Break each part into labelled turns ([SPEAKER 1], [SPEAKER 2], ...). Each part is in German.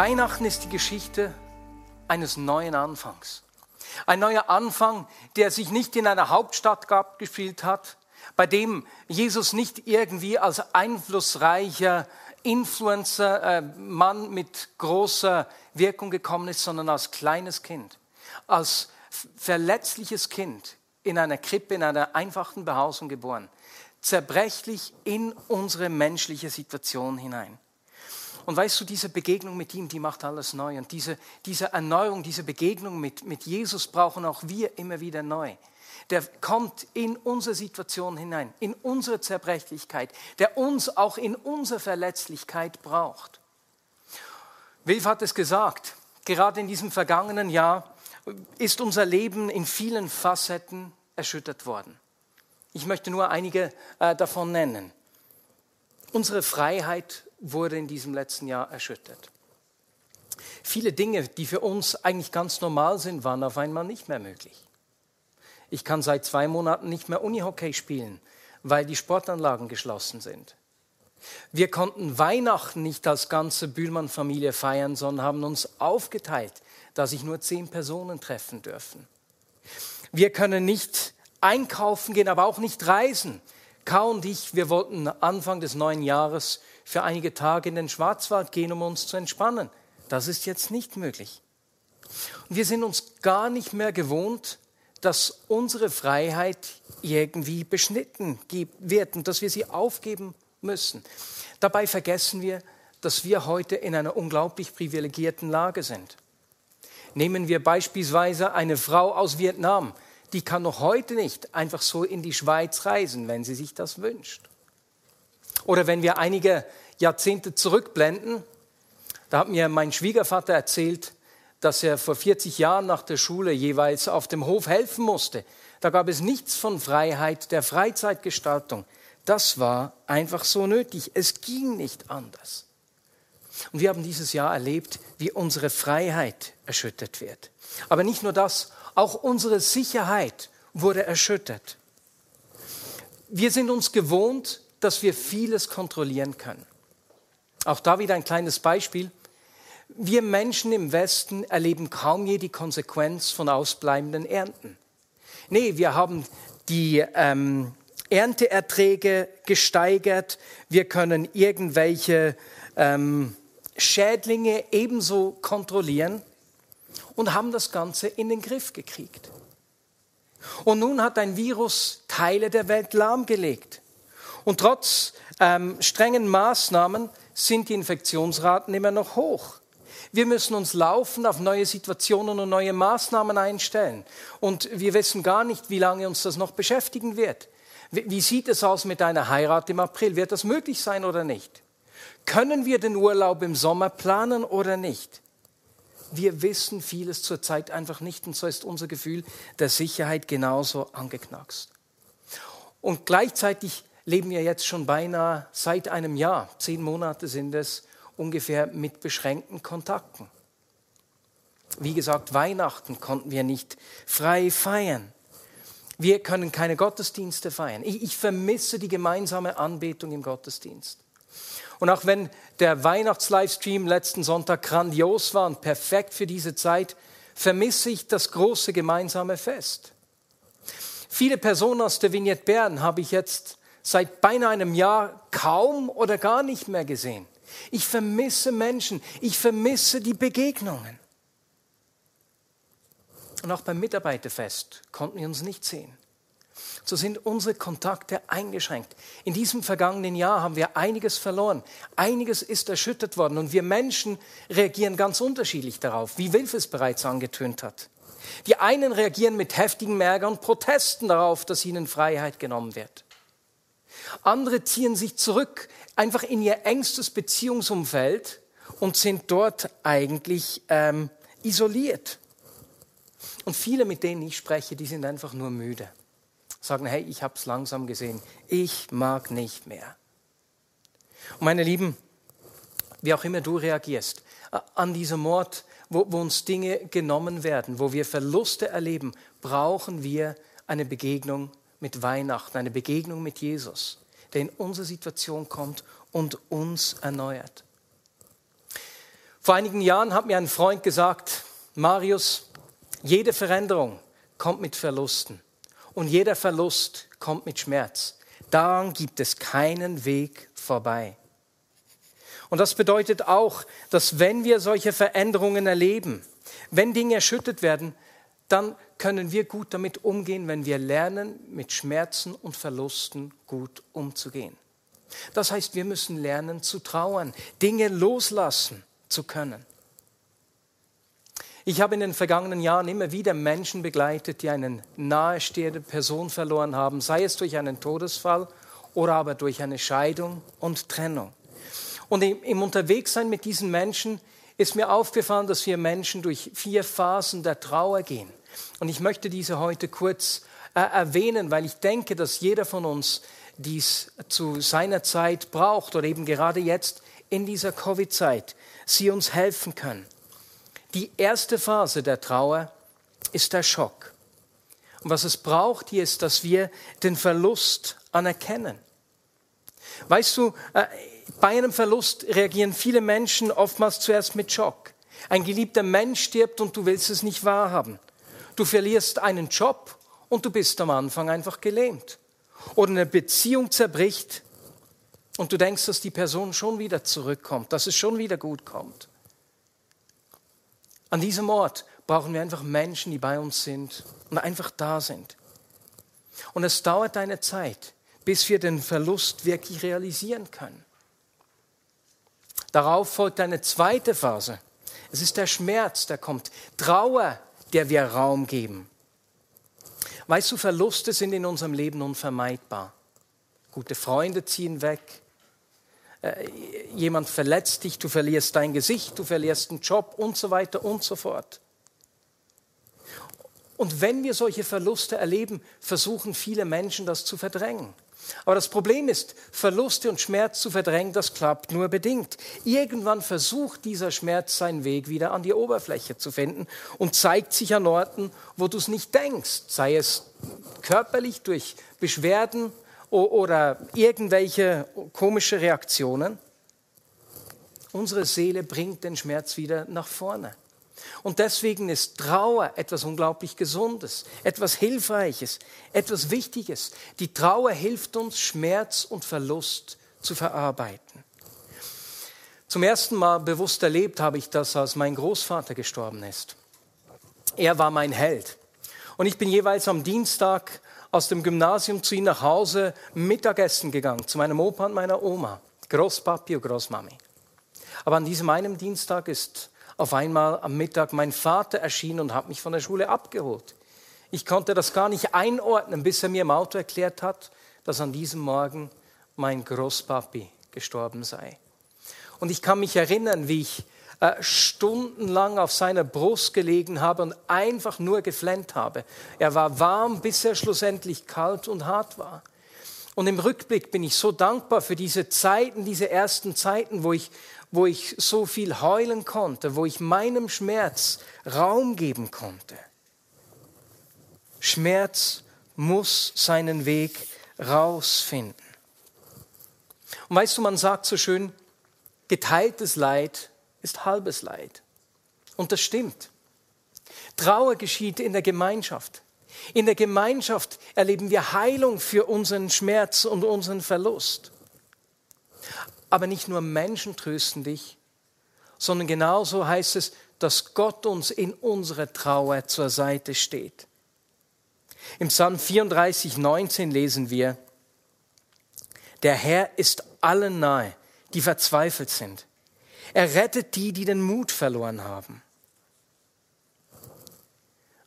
[SPEAKER 1] Weihnachten ist die Geschichte eines neuen Anfangs. Ein neuer Anfang, der sich nicht in einer Hauptstadt abgespielt hat, bei dem Jesus nicht irgendwie als einflussreicher Influencer, äh, Mann mit großer Wirkung gekommen ist, sondern als kleines Kind, als verletzliches Kind in einer Krippe, in einer einfachen Behausung geboren, zerbrechlich in unsere menschliche Situation hinein. Und weißt du, diese Begegnung mit ihm, die macht alles neu. Und diese, diese Erneuerung, diese Begegnung mit, mit Jesus brauchen auch wir immer wieder neu. Der kommt in unsere Situation hinein, in unsere Zerbrechlichkeit, der uns auch in unsere Verletzlichkeit braucht. Wilf hat es gesagt, gerade in diesem vergangenen Jahr ist unser Leben in vielen Facetten erschüttert worden. Ich möchte nur einige äh, davon nennen. Unsere Freiheit wurde in diesem letzten Jahr erschüttert. Viele Dinge, die für uns eigentlich ganz normal sind, waren auf einmal nicht mehr möglich. Ich kann seit zwei Monaten nicht mehr Unihockey spielen, weil die Sportanlagen geschlossen sind. Wir konnten Weihnachten nicht als ganze Bühlmann-Familie feiern, sondern haben uns aufgeteilt, da sich nur zehn Personen treffen dürfen. Wir können nicht einkaufen gehen, aber auch nicht reisen. Kau und ich, wir wollten Anfang des neuen Jahres für einige Tage in den Schwarzwald gehen, um uns zu entspannen. Das ist jetzt nicht möglich. Und wir sind uns gar nicht mehr gewohnt, dass unsere Freiheit irgendwie beschnitten wird und dass wir sie aufgeben müssen. Dabei vergessen wir, dass wir heute in einer unglaublich privilegierten Lage sind. Nehmen wir beispielsweise eine Frau aus Vietnam, die kann noch heute nicht einfach so in die Schweiz reisen, wenn sie sich das wünscht. Oder wenn wir einige Jahrzehnte zurückblenden, da hat mir mein Schwiegervater erzählt, dass er vor 40 Jahren nach der Schule jeweils auf dem Hof helfen musste. Da gab es nichts von Freiheit der Freizeitgestaltung. Das war einfach so nötig. Es ging nicht anders. Und wir haben dieses Jahr erlebt, wie unsere Freiheit erschüttert wird. Aber nicht nur das, auch unsere Sicherheit wurde erschüttert. Wir sind uns gewohnt, dass wir vieles kontrollieren können. Auch da wieder ein kleines Beispiel. Wir Menschen im Westen erleben kaum je die Konsequenz von ausbleibenden Ernten. Nee, wir haben die ähm, Ernteerträge gesteigert, wir können irgendwelche ähm, Schädlinge ebenso kontrollieren und haben das Ganze in den Griff gekriegt. Und nun hat ein Virus Teile der Welt lahmgelegt. Und trotz ähm, strengen Maßnahmen sind die Infektionsraten immer noch hoch. Wir müssen uns laufend auf neue Situationen und neue Maßnahmen einstellen. Und wir wissen gar nicht, wie lange uns das noch beschäftigen wird. Wie sieht es aus mit einer Heirat im April? Wird das möglich sein oder nicht? Können wir den Urlaub im Sommer planen oder nicht? Wir wissen vieles zurzeit einfach nicht und so ist unser Gefühl der Sicherheit genauso angeknackst. Und gleichzeitig leben wir jetzt schon beinahe seit einem Jahr, zehn Monate sind es ungefähr, mit beschränkten Kontakten. Wie gesagt, Weihnachten konnten wir nicht frei feiern. Wir können keine Gottesdienste feiern. Ich, ich vermisse die gemeinsame Anbetung im Gottesdienst. Und auch wenn der Weihnachts-Livestream letzten Sonntag grandios war und perfekt für diese Zeit, vermisse ich das große gemeinsame Fest. Viele Personen aus der Vignette Bern habe ich jetzt seit beinahe einem Jahr kaum oder gar nicht mehr gesehen. Ich vermisse Menschen, ich vermisse die Begegnungen. Und auch beim Mitarbeiterfest konnten wir uns nicht sehen. So sind unsere Kontakte eingeschränkt. In diesem vergangenen Jahr haben wir einiges verloren. Einiges ist erschüttert worden und wir Menschen reagieren ganz unterschiedlich darauf, wie Wilf es bereits angetönt hat. Die einen reagieren mit heftigem Ärger und Protesten darauf, dass ihnen Freiheit genommen wird. Andere ziehen sich zurück, einfach in ihr engstes Beziehungsumfeld und sind dort eigentlich ähm, isoliert. Und viele, mit denen ich spreche, die sind einfach nur müde. Sagen, hey, ich habe es langsam gesehen. Ich mag nicht mehr. Und meine Lieben, wie auch immer du reagierst, an diesem Mord, wo, wo uns Dinge genommen werden, wo wir Verluste erleben, brauchen wir eine Begegnung mit Weihnachten, eine Begegnung mit Jesus, der in unsere Situation kommt und uns erneuert. Vor einigen Jahren hat mir ein Freund gesagt, Marius, jede Veränderung kommt mit Verlusten und jeder Verlust kommt mit Schmerz. Daran gibt es keinen Weg vorbei. Und das bedeutet auch, dass wenn wir solche Veränderungen erleben, wenn Dinge erschüttert werden, dann können wir gut damit umgehen, wenn wir lernen, mit Schmerzen und Verlusten gut umzugehen. Das heißt, wir müssen lernen zu trauern, Dinge loslassen zu können. Ich habe in den vergangenen Jahren immer wieder Menschen begleitet, die eine nahestehende Person verloren haben, sei es durch einen Todesfall oder aber durch eine Scheidung und Trennung. Und im Unterwegssein mit diesen Menschen ist mir aufgefallen, dass wir Menschen durch vier Phasen der Trauer gehen. Und ich möchte diese heute kurz äh, erwähnen, weil ich denke, dass jeder von uns dies zu seiner Zeit braucht oder eben gerade jetzt in dieser Covid-Zeit sie uns helfen können. Die erste Phase der Trauer ist der Schock. Und was es braucht hier ist, dass wir den Verlust anerkennen. Weißt du, äh, bei einem Verlust reagieren viele Menschen oftmals zuerst mit Schock. Ein geliebter Mensch stirbt und du willst es nicht wahrhaben. Du verlierst einen Job und du bist am Anfang einfach gelähmt. Oder eine Beziehung zerbricht und du denkst, dass die Person schon wieder zurückkommt, dass es schon wieder gut kommt. An diesem Ort brauchen wir einfach Menschen, die bei uns sind und einfach da sind. Und es dauert eine Zeit, bis wir den Verlust wirklich realisieren können. Darauf folgt eine zweite Phase. Es ist der Schmerz, der kommt. Trauer, der wir Raum geben. Weißt du, Verluste sind in unserem Leben unvermeidbar. Gute Freunde ziehen weg. Äh, jemand verletzt dich, du verlierst dein Gesicht, du verlierst einen Job und so weiter und so fort. Und wenn wir solche Verluste erleben, versuchen viele Menschen das zu verdrängen. Aber das Problem ist, Verluste und Schmerz zu verdrängen, das klappt nur bedingt. Irgendwann versucht dieser Schmerz seinen Weg wieder an die Oberfläche zu finden und zeigt sich an Orten, wo du es nicht denkst, sei es körperlich durch Beschwerden oder irgendwelche komische Reaktionen. Unsere Seele bringt den Schmerz wieder nach vorne. Und deswegen ist Trauer etwas unglaublich Gesundes, etwas Hilfreiches, etwas Wichtiges. Die Trauer hilft uns, Schmerz und Verlust zu verarbeiten. Zum ersten Mal bewusst erlebt habe ich das, als mein Großvater gestorben ist. Er war mein Held. Und ich bin jeweils am Dienstag aus dem Gymnasium zu ihm nach Hause Mittagessen gegangen, zu meinem Opa und meiner Oma, Großpapi und Großmami. Aber an diesem einen Dienstag ist auf einmal am Mittag mein Vater erschien und hat mich von der Schule abgeholt. Ich konnte das gar nicht einordnen, bis er mir im Auto erklärt hat, dass an diesem Morgen mein Großpapi gestorben sei. Und ich kann mich erinnern, wie ich äh, stundenlang auf seiner Brust gelegen habe und einfach nur geflennt habe. Er war warm, bis er schlussendlich kalt und hart war. Und im Rückblick bin ich so dankbar für diese Zeiten, diese ersten Zeiten, wo ich, wo ich so viel heulen konnte, wo ich meinem Schmerz Raum geben konnte. Schmerz muss seinen Weg rausfinden. Und weißt du, man sagt so schön, geteiltes Leid ist halbes Leid. Und das stimmt. Trauer geschieht in der Gemeinschaft. In der Gemeinschaft erleben wir Heilung für unseren Schmerz und unseren Verlust. Aber nicht nur Menschen trösten dich, sondern genauso heißt es, dass Gott uns in unserer Trauer zur Seite steht. Im Psalm 34, 19 lesen wir, der Herr ist allen nahe, die verzweifelt sind. Er rettet die, die den Mut verloren haben.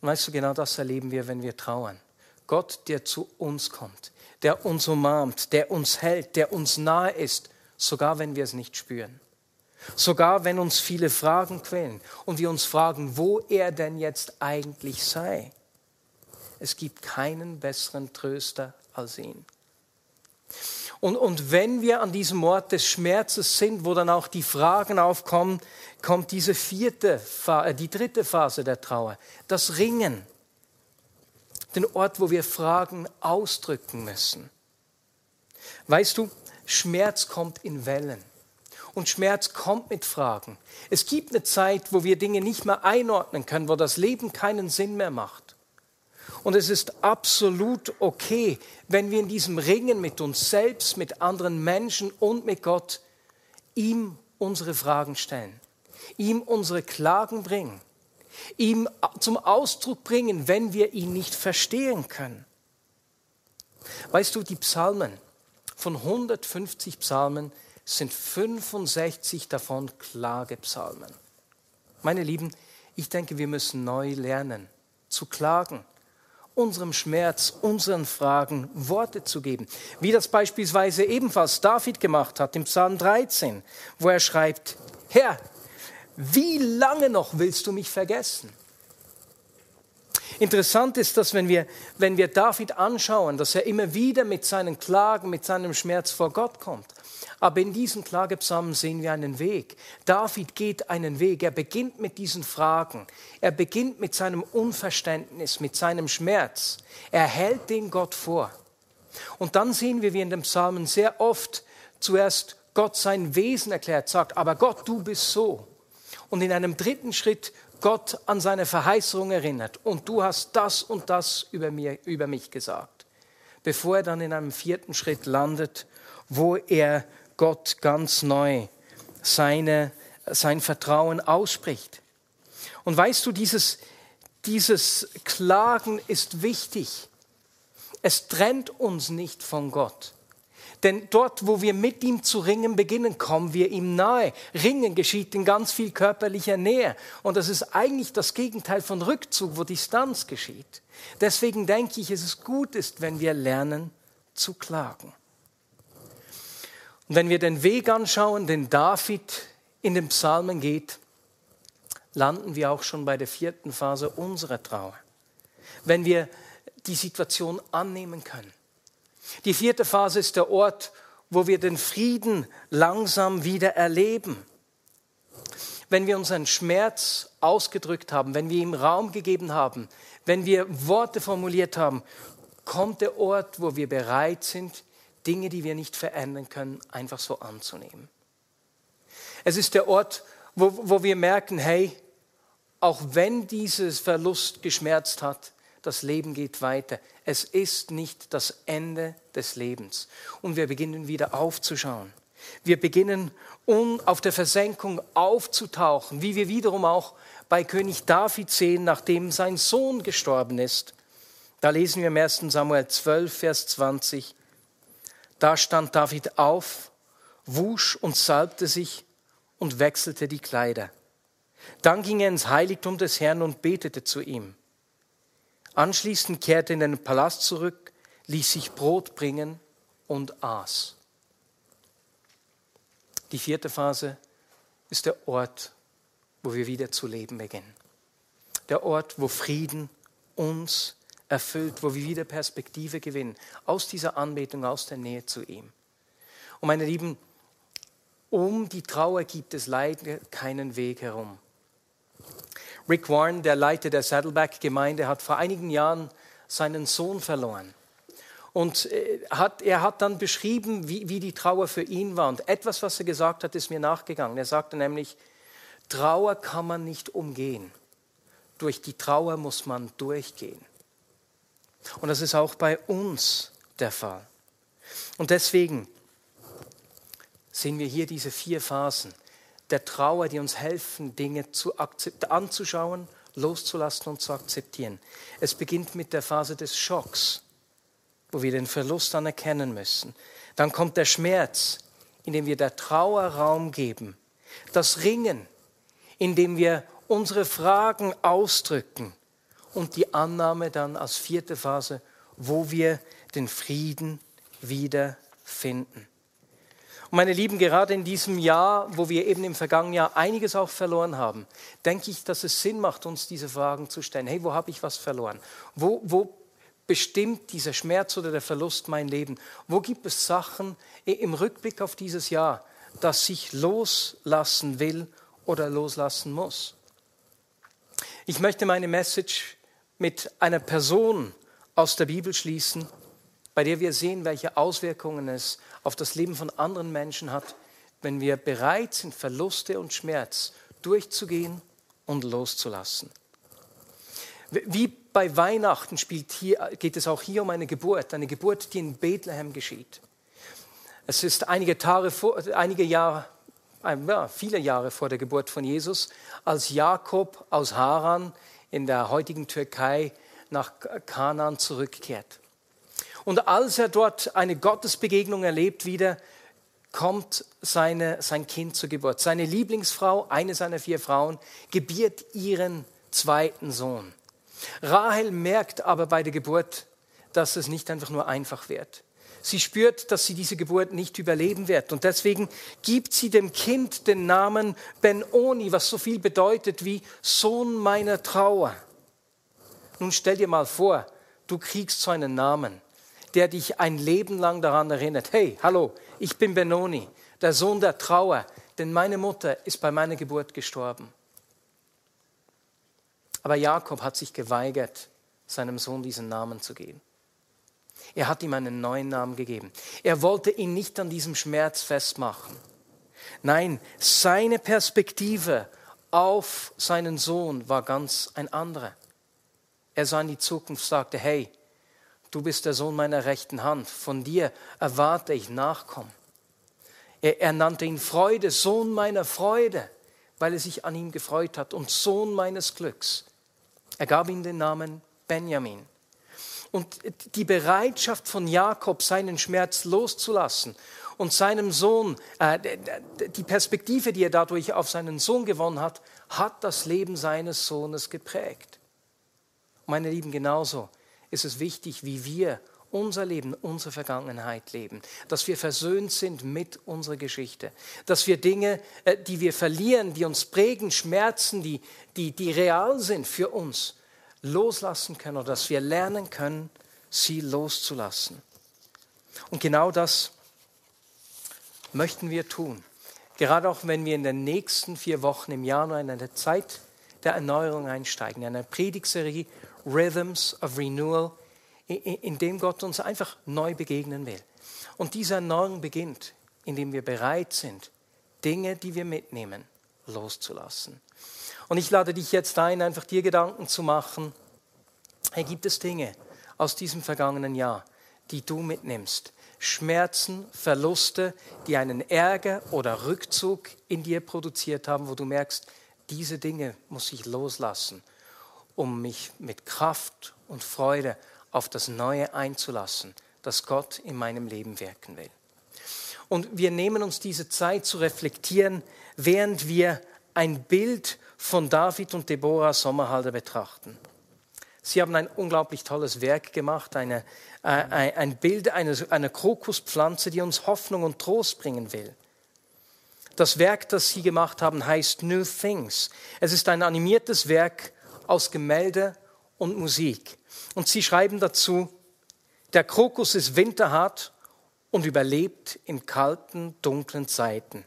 [SPEAKER 1] Und weißt du, genau das erleben wir, wenn wir trauern. Gott, der zu uns kommt, der uns umarmt, der uns hält, der uns nahe ist, sogar wenn wir es nicht spüren. Sogar wenn uns viele Fragen quälen und wir uns fragen, wo er denn jetzt eigentlich sei. Es gibt keinen besseren Tröster als ihn. Und, und wenn wir an diesem Ort des Schmerzes sind, wo dann auch die Fragen aufkommen, kommt diese vierte, äh, die dritte Phase der Trauer, das Ringen. Den Ort, wo wir Fragen ausdrücken müssen. Weißt du, Schmerz kommt in Wellen. Und Schmerz kommt mit Fragen. Es gibt eine Zeit, wo wir Dinge nicht mehr einordnen können, wo das Leben keinen Sinn mehr macht. Und es ist absolut okay, wenn wir in diesem Ringen mit uns selbst, mit anderen Menschen und mit Gott ihm unsere Fragen stellen, ihm unsere Klagen bringen, ihm zum Ausdruck bringen, wenn wir ihn nicht verstehen können. Weißt du, die Psalmen, von 150 Psalmen sind 65 davon Klagepsalmen. Meine Lieben, ich denke, wir müssen neu lernen zu klagen, unserem Schmerz, unseren Fragen Worte zu geben. Wie das beispielsweise ebenfalls David gemacht hat im Psalm 13, wo er schreibt, Herr, wie lange noch willst du mich vergessen? Interessant ist, dass wenn wir, wenn wir David anschauen, dass er immer wieder mit seinen Klagen, mit seinem Schmerz vor Gott kommt. Aber in diesen Klagepsalmen sehen wir einen Weg. David geht einen Weg. Er beginnt mit diesen Fragen. Er beginnt mit seinem Unverständnis, mit seinem Schmerz. Er hält den Gott vor. Und dann sehen wir, wie in den Psalmen sehr oft zuerst Gott sein Wesen erklärt, sagt, aber Gott, du bist so. Und in einem dritten Schritt Gott an seine Verheißung erinnert. Und du hast das und das über, mir, über mich gesagt. Bevor er dann in einem vierten Schritt landet, wo er Gott ganz neu seine, sein Vertrauen ausspricht. Und weißt du, dieses, dieses Klagen ist wichtig. Es trennt uns nicht von Gott. Denn dort, wo wir mit ihm zu ringen beginnen, kommen wir ihm nahe. Ringen geschieht in ganz viel körperlicher Nähe. Und das ist eigentlich das Gegenteil von Rückzug, wo Distanz geschieht. Deswegen denke ich, es ist gut wenn wir lernen zu klagen. Und wenn wir den Weg anschauen, den David in den Psalmen geht, landen wir auch schon bei der vierten Phase unserer Trauer. Wenn wir die Situation annehmen können. Die vierte Phase ist der Ort, wo wir den Frieden langsam wieder erleben. Wenn wir unseren Schmerz ausgedrückt haben, wenn wir ihm Raum gegeben haben, wenn wir Worte formuliert haben, kommt der Ort, wo wir bereit sind, Dinge, die wir nicht verändern können, einfach so anzunehmen. Es ist der Ort, wo, wo wir merken, hey, auch wenn dieses Verlust geschmerzt hat, das Leben geht weiter. Es ist nicht das Ende des Lebens. Und wir beginnen wieder aufzuschauen. Wir beginnen um auf der Versenkung aufzutauchen, wie wir wiederum auch bei König David sehen, nachdem sein Sohn gestorben ist. Da lesen wir im 1. Samuel 12, Vers 20. Da stand David auf, wusch und salbte sich und wechselte die Kleider. Dann ging er ins Heiligtum des Herrn und betete zu ihm. Anschließend kehrte er in den Palast zurück, ließ sich Brot bringen und aß. Die vierte Phase ist der Ort, wo wir wieder zu leben beginnen. Der Ort, wo Frieden uns erfüllt, wo wir wieder Perspektive gewinnen, aus dieser Anbetung, aus der Nähe zu ihm. Und meine Lieben, um die Trauer gibt es leider keinen Weg herum. Rick Warren, der Leiter der Saddleback-Gemeinde, hat vor einigen Jahren seinen Sohn verloren. Und äh, hat, er hat dann beschrieben, wie, wie die Trauer für ihn war. Und etwas, was er gesagt hat, ist mir nachgegangen. Er sagte nämlich, Trauer kann man nicht umgehen. Durch die Trauer muss man durchgehen. Und das ist auch bei uns der Fall. Und deswegen sehen wir hier diese vier Phasen der Trauer, die uns helfen, Dinge zu anzuschauen, loszulassen und zu akzeptieren. Es beginnt mit der Phase des Schocks, wo wir den Verlust anerkennen müssen. Dann kommt der Schmerz, indem wir der Trauer Raum geben. Das Ringen, indem wir unsere Fragen ausdrücken und die Annahme dann als vierte Phase, wo wir den Frieden wieder finden. Und meine Lieben, gerade in diesem Jahr, wo wir eben im vergangenen Jahr einiges auch verloren haben, denke ich, dass es Sinn macht, uns diese Fragen zu stellen. Hey, wo habe ich was verloren? Wo, wo bestimmt dieser Schmerz oder der Verlust mein Leben? Wo gibt es Sachen im Rückblick auf dieses Jahr, das ich loslassen will oder loslassen muss? Ich möchte meine Message mit einer Person aus der Bibel schließen, bei der wir sehen, welche Auswirkungen es auf das Leben von anderen Menschen hat, wenn wir bereit sind, Verluste und Schmerz durchzugehen und loszulassen. Wie bei Weihnachten hier, geht es auch hier um eine Geburt, eine Geburt, die in Bethlehem geschieht. Es ist einige, Tage vor, einige Jahre, ja, viele Jahre vor der Geburt von Jesus, als Jakob aus Haran in der heutigen Türkei nach Kanaan zurückkehrt. Und als er dort eine Gottesbegegnung erlebt wieder, kommt seine, sein Kind zur Geburt. Seine Lieblingsfrau, eine seiner vier Frauen, gebiert ihren zweiten Sohn. Rahel merkt aber bei der Geburt, dass es nicht einfach nur einfach wird. Sie spürt, dass sie diese Geburt nicht überleben wird. Und deswegen gibt sie dem Kind den Namen Ben-Oni, was so viel bedeutet wie Sohn meiner Trauer. Nun stell dir mal vor, du kriegst so einen Namen der dich ein Leben lang daran erinnert, hey, hallo, ich bin Benoni, der Sohn der Trauer, denn meine Mutter ist bei meiner Geburt gestorben. Aber Jakob hat sich geweigert, seinem Sohn diesen Namen zu geben. Er hat ihm einen neuen Namen gegeben. Er wollte ihn nicht an diesem Schmerz festmachen. Nein, seine Perspektive auf seinen Sohn war ganz ein anderer. Er sah in die Zukunft, sagte, hey, du bist der Sohn meiner rechten Hand, von dir erwarte ich Nachkommen. Er, er nannte ihn Freude, Sohn meiner Freude, weil er sich an ihm gefreut hat und Sohn meines Glücks. Er gab ihm den Namen Benjamin. Und die Bereitschaft von Jakob, seinen Schmerz loszulassen und seinem Sohn, äh, die Perspektive, die er dadurch auf seinen Sohn gewonnen hat, hat das Leben seines Sohnes geprägt. Meine Lieben, genauso ist es wichtig, wie wir unser Leben, unsere Vergangenheit leben, dass wir versöhnt sind mit unserer Geschichte, dass wir Dinge, äh, die wir verlieren, die uns prägen, Schmerzen, die, die, die real sind für uns, loslassen können oder dass wir lernen können, sie loszulassen. Und genau das möchten wir tun. Gerade auch wenn wir in den nächsten vier Wochen im Januar in eine Zeit der Erneuerung einsteigen, in einer Predigserie Rhythms of Renewal, in dem Gott uns einfach neu begegnen will. Und diese Erneuerung beginnt, indem wir bereit sind, Dinge, die wir mitnehmen, loszulassen. Und ich lade dich jetzt ein, einfach dir Gedanken zu machen, hey, gibt es Dinge aus diesem vergangenen Jahr, die du mitnimmst? Schmerzen, Verluste, die einen Ärger oder Rückzug in dir produziert haben, wo du merkst, diese Dinge muss ich loslassen um mich mit Kraft und Freude auf das Neue einzulassen, das Gott in meinem Leben wirken will. Und wir nehmen uns diese Zeit zu reflektieren, während wir ein Bild von David und Deborah Sommerhalder betrachten. Sie haben ein unglaublich tolles Werk gemacht, eine, äh, ein Bild einer, einer Krokuspflanze, die uns Hoffnung und Trost bringen will. Das Werk, das Sie gemacht haben, heißt New Things. Es ist ein animiertes Werk aus Gemälde und Musik. Und sie schreiben dazu, der Krokus ist winterhart und überlebt in kalten, dunklen Zeiten.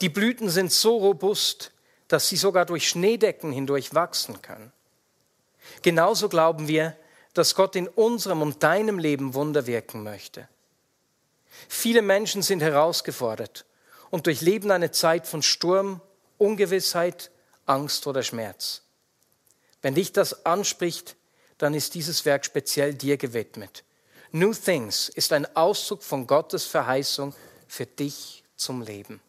[SPEAKER 1] Die Blüten sind so robust, dass sie sogar durch Schneedecken hindurch wachsen können. Genauso glauben wir, dass Gott in unserem und deinem Leben Wunder wirken möchte. Viele Menschen sind herausgefordert und durchleben eine Zeit von Sturm, Ungewissheit, Angst oder Schmerz. Wenn dich das anspricht, dann ist dieses Werk speziell dir gewidmet. New Things ist ein Ausdruck von Gottes Verheißung für dich zum Leben.